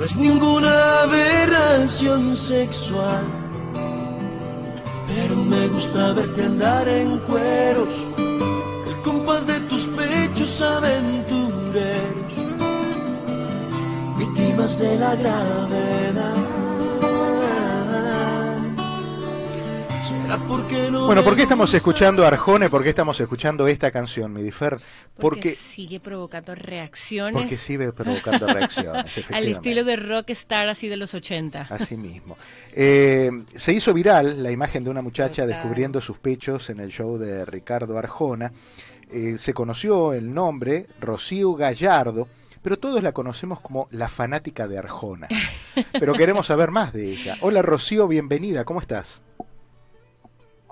no es ninguna aberración sexual. Pero me gusta verte andar en cueros, el compás de tus pechos aventureros, víctimas de la gravedad. Bueno, ¿por qué estamos escuchando Arjone? ¿Por qué estamos escuchando esta canción, Midifer? Porque, sigue provocando reacciones. Porque sigue provocando reacciones, Al estilo de rockstar así de los 80. Así mismo. Eh, se hizo viral la imagen de una muchacha descubriendo sus pechos en el show de Ricardo Arjona. Eh, se conoció el nombre, Rocío Gallardo, pero todos la conocemos como la fanática de Arjona. Pero queremos saber más de ella. Hola Rocío, bienvenida, ¿cómo estás?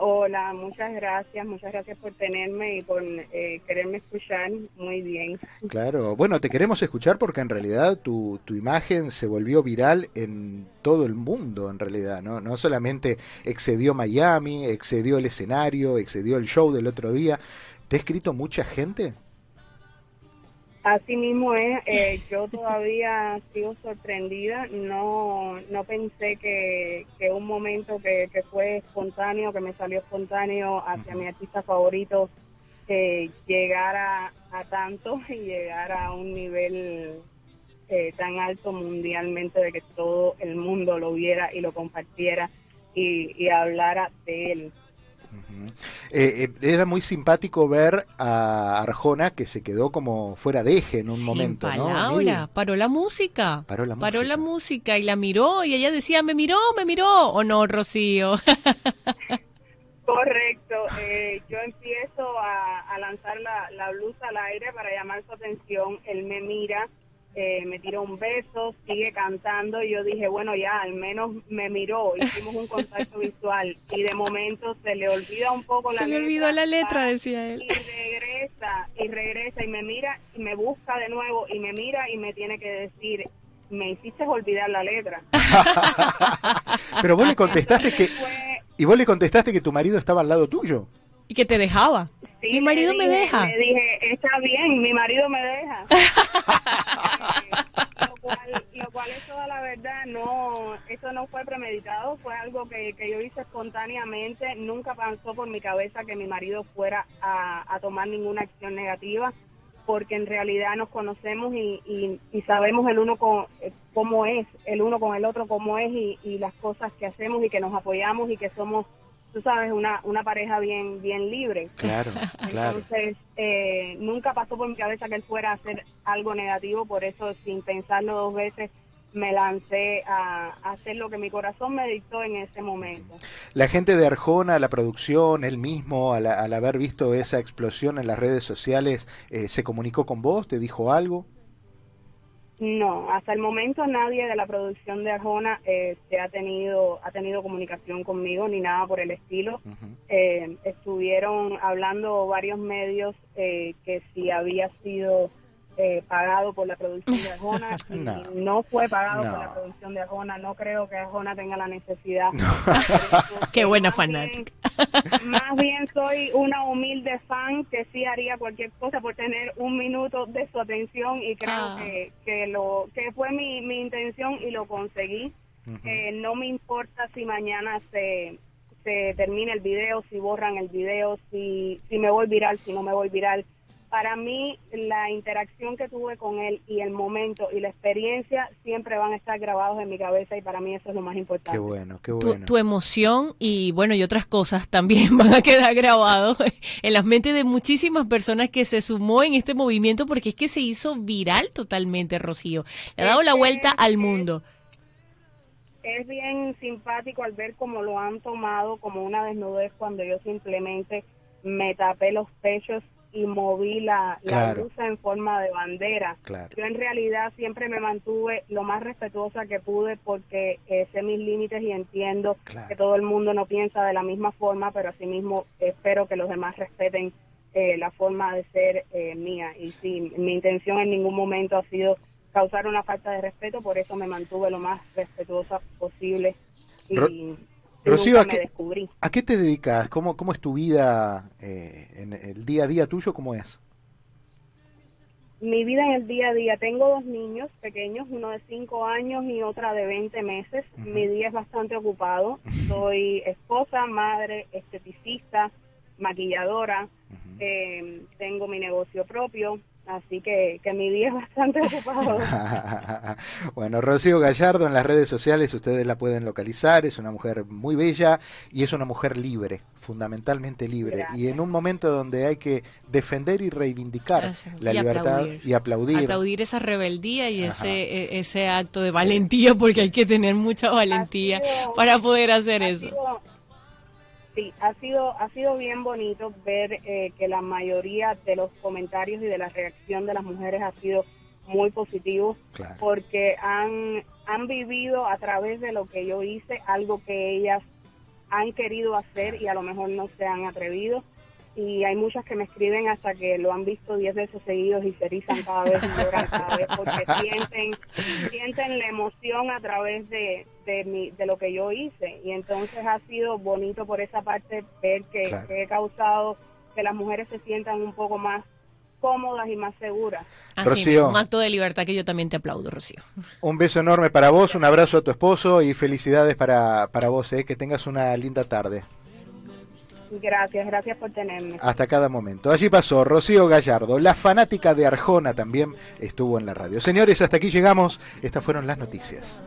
Hola, muchas gracias, muchas gracias por tenerme y por eh, quererme escuchar muy bien. Claro, bueno, te queremos escuchar porque en realidad tu, tu imagen se volvió viral en todo el mundo, en realidad, ¿no? No solamente excedió Miami, excedió el escenario, excedió el show del otro día. ¿Te ha escrito mucha gente? Así mismo es, eh, yo todavía sigo sorprendida, no no pensé que, que un momento que, que, fue espontáneo, que me salió espontáneo hacia mi artista favorito, eh, llegara a tanto y llegara a un nivel eh, tan alto mundialmente de que todo el mundo lo viera y lo compartiera y, y hablara de él. Eh, era muy simpático ver a Arjona que se quedó como fuera de eje en un momento, ¿no? paró la música. Paró la paró la música y la miró y ella decía, me miró, me miró, o no, Rocío. Correcto, eh, yo empiezo a, lanzar la, la blusa al aire para llamar su atención, él me mira, eh, me tiró un beso, sigue cantando y yo dije, bueno, ya, al menos me miró, hicimos un contacto visual y de momento se le olvida un poco la letra. Se le olvidó la letra, decía él. Y regresa, y regresa y me mira y me busca de nuevo y me mira y me tiene que decir, me hiciste olvidar la letra. Pero vos le contestaste que... Y vos le contestaste que tu marido estaba al lado tuyo. Y que te dejaba. mi marido me deja. Le dije, está bien, mi marido me deja. lo, cual, es toda la verdad, no, eso no fue premeditado, fue algo que, yo hice espontáneamente, nunca pasó por mi cabeza que mi marido fuera a, tomar ninguna acción negativa, porque en realidad nos conocemos y, y, sabemos el uno con, eh, cómo es, el uno con el otro cómo es y, y las cosas que hacemos y que nos apoyamos y que somos tú sabes, una, una pareja bien bien libre. Claro, claro. Entonces, eh, nunca pasó por mi cabeza que él fuera a hacer algo negativo, por eso, sin pensarlo dos veces, me lancé a, hacer lo que mi corazón me dictó en ese momento. La gente de Arjona, la producción, él mismo, al, haber visto esa explosión en las redes sociales, eh, ¿se comunicó con vos? ¿Te dijo algo? No, hasta el momento nadie de la producción de Arjona eh, se ha tenido ha tenido comunicación conmigo ni nada por el estilo. eh, estuvieron hablando varios medios eh, que si había sido eh, pagado por la producción de Arjona. no. fue pagado por la producción de Arjona. No creo que Arjona tenga la necesidad. Qué buena fanática. Más bien soy una humilde fan que sí haría cualquier cosa por tener un minuto de su atención y creo ah. que, que, lo, que fue mi, mi intención y lo conseguí. Eh, no me importa si mañana se, se termina el video, si borran el video, si, si me voy viral, si no me voy viral para mí la interacción que tuve con él y el momento y la experiencia siempre van a estar grabados en mi cabeza y para mí eso es lo más importante. Qué bueno, qué bueno. Tu, emoción y bueno, y otras cosas también van a quedar grabados en las mentes de muchísimas personas que se sumó en este movimiento porque es que se hizo viral totalmente, Rocío. Le ha dado la vuelta al mundo. Es bien simpático al ver cómo lo han tomado como una desnudez cuando yo simplemente me tapé los pechos y moví la, la en forma de bandera. Yo en realidad siempre me mantuve lo más respetuosa que pude porque eh, sé mis límites y entiendo que todo el mundo no piensa de la misma forma, pero asimismo espero que los demás respeten eh, la forma de ser eh, mía. Y sí, mi intención en ningún momento ha sido causar una falta de respeto, por eso me mantuve lo más respetuosa posible. Y, Rocío, ¿a qué, te dedicas? ¿Cómo, cómo es tu vida eh, en el día a día tuyo? ¿Cómo es? mi vida en el día a día. Tengo dos niños pequeños, uno de 5 años y otra de 20 meses. Mi día es bastante ocupado. Soy esposa, madre, esteticista, maquilladora. eh, tengo mi negocio propio. Así que, que mi día es bastante ocupado. bueno, Rocío Gallardo en las redes sociales ustedes la pueden localizar, es una mujer muy bella y es una mujer libre, fundamentalmente libre. Gracias. Y en un momento donde hay que defender y reivindicar Gracias. la Y libertad aplaudir. y aplaudir. Aplaudir esa rebeldía y Ajá. ese, e- ese acto de valentía, porque hay que tener mucha valentía para poder hacer ha eso. Sí, ha sido, ha sido bien bonito ver eh, que la mayoría de los comentarios y de la reacción de las mujeres ha sido muy positivo Claro. porque han, han vivido a través de lo que yo hice algo que ellas han querido hacer y a lo mejor no se han atrevido. Y hay muchas que me escriben hasta que lo han visto 10 veces seguidos y se erizan cada vez y lloran cada vez porque sienten, sienten la emoción a través de, de, mi, de lo que yo hice. Y entonces ha sido bonito por esa parte ver que, Claro. que he causado que las mujeres se sientan un poco más cómodas y más seguras. Así Rocío. mismo, un acto de libertad que yo también te aplaudo, Rocío. Un beso enorme para vos, un abrazo a tu esposo y felicidades para, para vos, eh, que tengas una linda tarde. Gracias, gracias por tenerme. Hasta cada momento. Allí pasó Rocío Gallardo, la fanática de Arjona también estuvo en la radio. Señores, hasta aquí llegamos. Estas fueron las noticias.